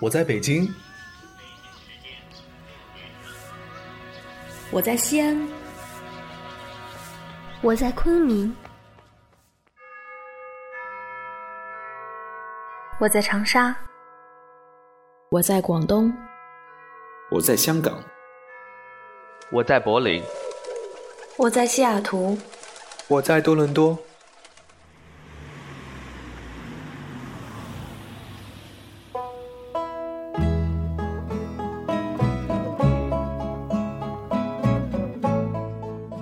我在北京，我在西安，我在昆明，我在长沙，我在广东，我在香港，我在柏林，我在西雅图，我在多伦多。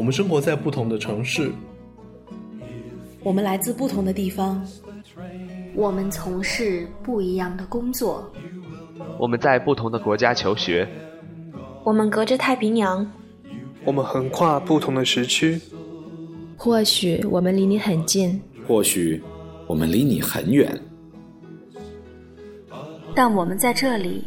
我们生活在不同的城市，我们来自不同的地方，我们从事不一样的工作，我们在不同的国家求学，我们隔着太平洋，我们横跨不同的时区。或许我们离你很近，或许我们离你很远，但我们在这里。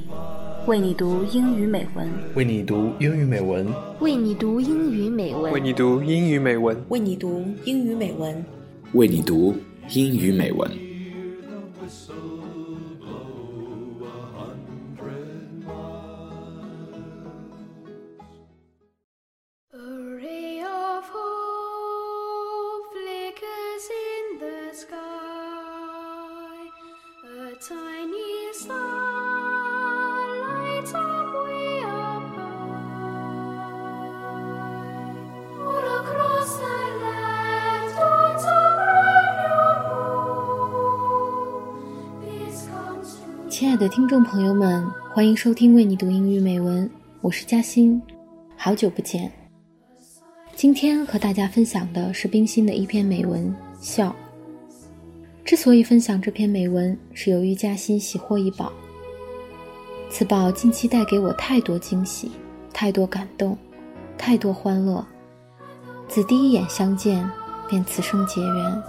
为你读英语美文，为你读英语美文，为你读英语美文，为你读英语美文，为你读英语美文，为你读英语美文。 亲爱的听众朋友们，欢迎收听为你读英语美文，我是嘉欣，好久不见。今天和大家分享的是冰心的一篇美文《笑》。之所以分享这篇美文，是由于嘉欣喜获一宝。此宝近期带给我太多惊喜，太多感动，太多欢乐。自第一眼相见，便此生结缘。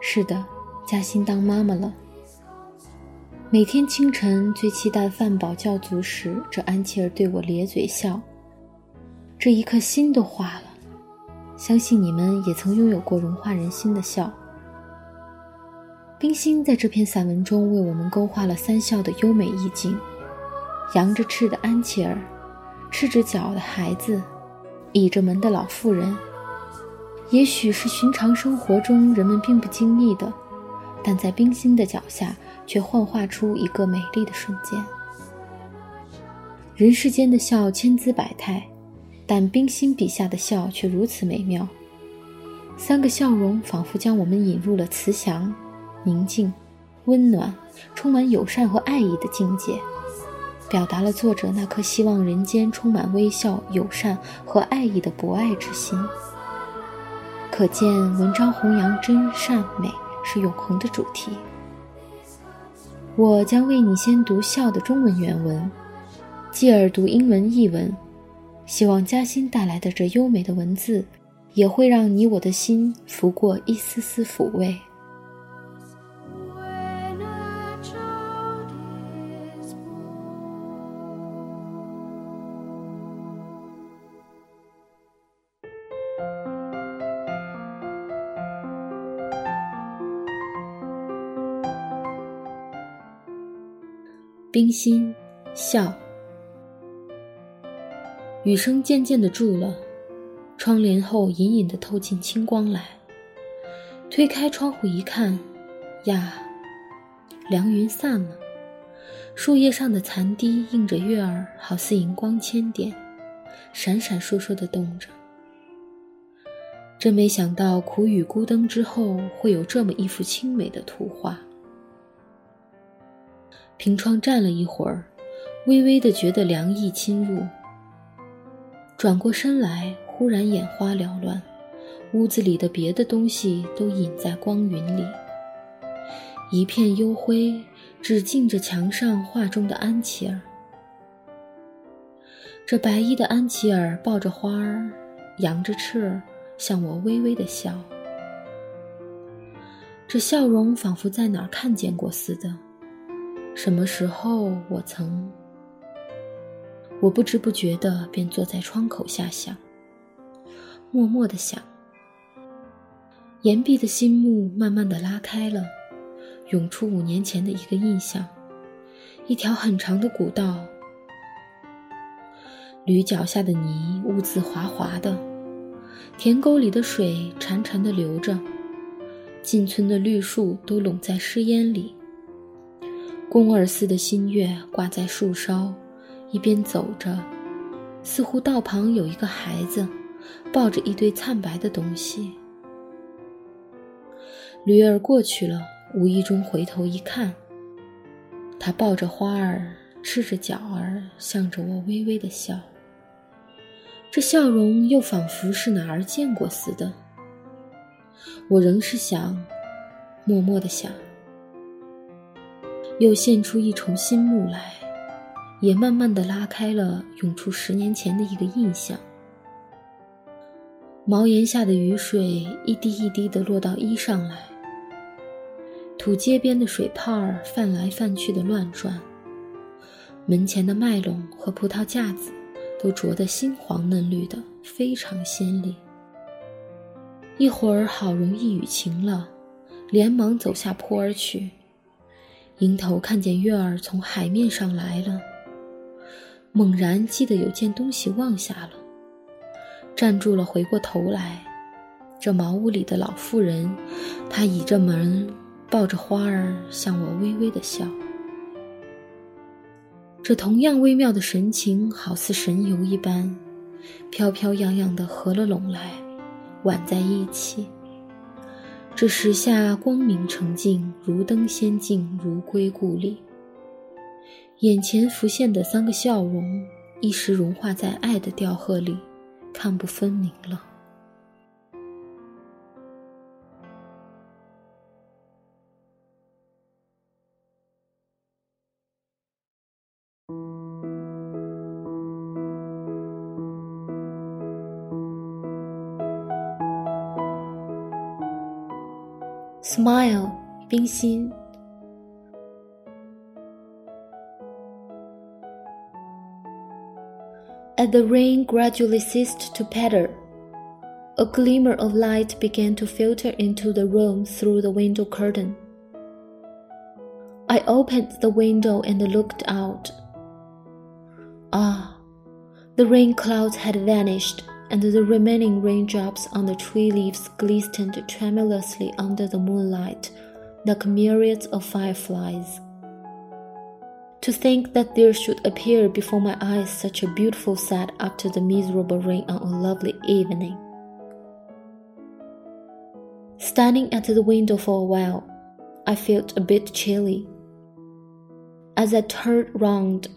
是的，嘉欣当妈妈了。每天清晨最期待饭饱觉足时，这安琪儿对我咧嘴笑。这一颗心都化了。相信你们也曾拥有过融化人心的笑。冰心在这篇散文中为我们勾画了三笑的优美意境：扬着翅的安琪儿，赤着脚的孩子，倚着门的老妇人。也许是寻常生活中人们并不经意的，但在冰心的脚下。却幻化出一个美丽的瞬间。人世间的笑千姿百态，但冰心笔下的笑却如此美妙。三个笑容仿佛将我们引入了慈祥、宁静、温暖、充满友善和爱意的境界，表达了作者那颗希望人间充满微笑、友善和爱意的博爱之心。可见，文章弘扬真善美是永恒的主题。我将为你先读《笑》的中文原文，继而读英文译文。希望嘉欣带来的这优美的文字，也会让你我的心拂过一丝丝抚慰。冰心，笑。雨声渐渐的住了，窗帘后隐隐的透进清光来。推开窗户一看，呀，凉云散了，树叶上的残滴映着月儿，好似荧光千点，闪闪烁烁的动着。真没想到，苦雨孤灯之后，会有这么一幅清美的图画。凭窗站了一会儿，微微的觉得凉意侵入。转过身来，忽然眼花缭乱，屋子里的别的东西都隐在光云里，一片幽灰，只映着墙上画中的安琪儿。这白衣的安琪儿抱着花儿，扬着翅儿，向我微微的笑。这笑容仿佛在哪儿看见过似的。什么时候我曾？我不知不觉的便坐在窗口下想，默默的想。岩壁的心幕慢慢的拉开了，涌出五年前的一个印象，一条很长的古道，驴脚下的泥污渍滑滑的，田沟里的水潺潺的流着，进村的绿树都拢在湿烟里。宫二似的新月挂在树梢，一边走着，似乎道旁有一个孩子，抱着一堆灿白的东西。驴儿过去了，无意中回头一看，他抱着花儿，赤着脚儿，向着我微微的笑。这笑容又仿佛是哪儿见过似的。我仍是想，默默的想。又现出一重新幕来，也慢慢的拉开了涌出十年前的一个印象。茅檐下的雨水一滴一滴的落到衣上来，土街边的水泡儿泛来泛去的乱转，门前的麦垄和葡萄架子都着得新黄嫩绿的，非常鲜丽。一会儿好容易雨晴了，连忙走下坡儿去。迎头看见月儿从海面上来了，猛然记得有件东西忘下了，站住了，回过头来，这茅屋里的老妇人，她倚着门，抱着花儿，向我微微的笑。这同样微妙的神情，好似神游一般，飘飘扬扬的合了拢来，挽在一起。这时下光明澄净，如登仙境，如归故里。眼前浮现的三个笑容，一时融化在爱的调和里，看不分明了。Smile，冰心。As the rain gradually ceased to patter, a glimmer of light began to filter into the room through the window curtain. I opened the window and looked out. Ah, the rain clouds had vanished and the remaining raindrops on the tree leaves glistened tremulously under the moonlight, like myriads of fireflies. To think that there should appear before my eyes such a beautiful sight after the miserable rain on a lovely evening. Standing at the window for a while, I felt a bit chilly. As I turned round,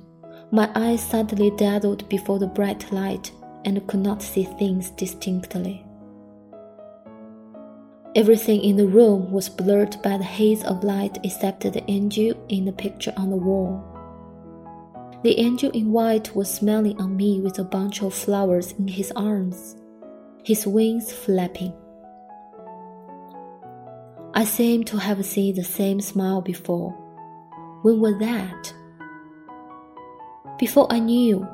my eyes suddenly dazzled before the bright light and could not see things distinctly. Everything in the room was blurred by the haze of light except the angel in the picture on the wall. The angel in white was smiling on me with a bunch of flowers in his arms, his wings flapping. I seemed to have seen the same smile before. When was that? Before I knew,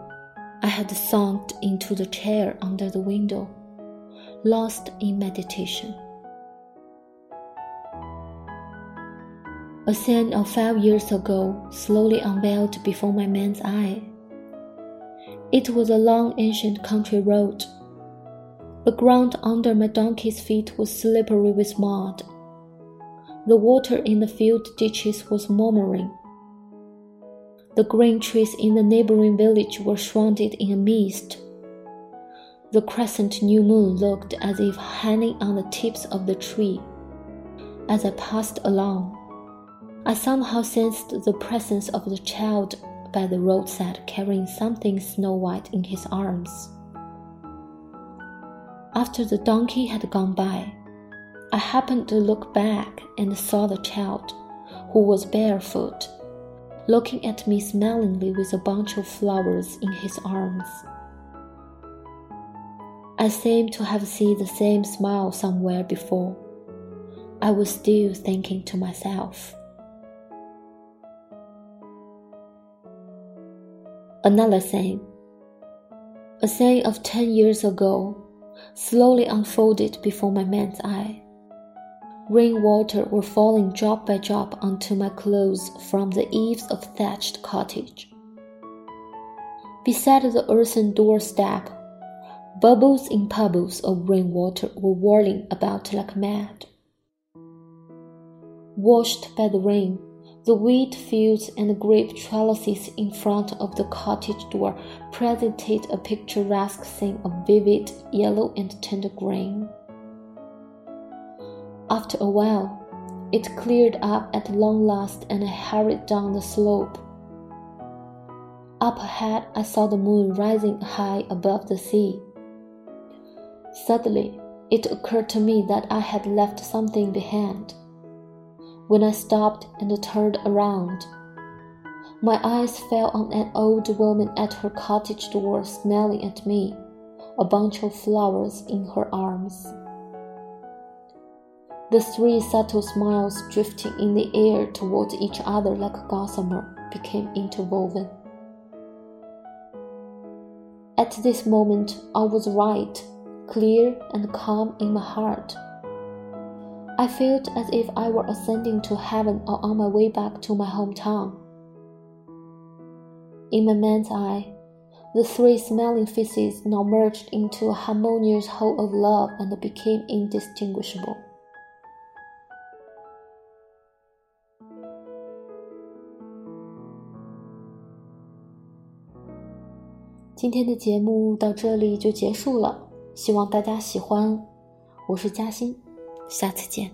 I had sunk into the chair under the window, lost in meditation. A scene of five years ago slowly unveiled before my mind's eye. It was a long ancient country road. The ground under my donkey's feet was slippery with mud. The water in the field ditches was murmuring the green trees in the neighboring village were shrouded in a mist. The crescent new moon looked as if hanging on the tips of the tree. As I passed along, I somehow sensed the presence of the child by the roadside carrying something snow white in his arms. After the donkey had gone by, I happened to look back and saw the child, who was barefoot looking at me smilingly with a bunch of flowers in his arms. I seemed to have seen the same smile somewhere before. I was still thinking to myself. Another thing. A thing of ten years ago slowly unfolded before my mind's eye. Rainwater were falling drop by drop onto my clothes from the eaves of thatched cottage. Beside the earthen doorstep, bubbles in puddles of rainwater were whirling about like mad. Washed by the rain, the wheat fields and grape trellises in front of the cottage door presented a picturesque scene of vivid yellow and tender green. After a while, it cleared up at long last and I hurried down the slope. Up ahead, I saw the moon rising high above the sea. Suddenly, it occurred to me that I had left something behind. When I stopped and turned around, my eyes fell on an old woman at her cottage door smiling at me, a bunch of flowers in her arms. The three subtle smiles drifting in the air towards each other like gossamer became interwoven. At this moment, I was right, clear and calm in my heart. I felt as if I were ascending to heaven or on my way back to my hometown. In my mind's eye, the three smiling faces now merged into a harmonious whole of love and became indistinguishable. 今天的节目到这里就结束了，希望大家喜欢。我是嘉欣。下次见。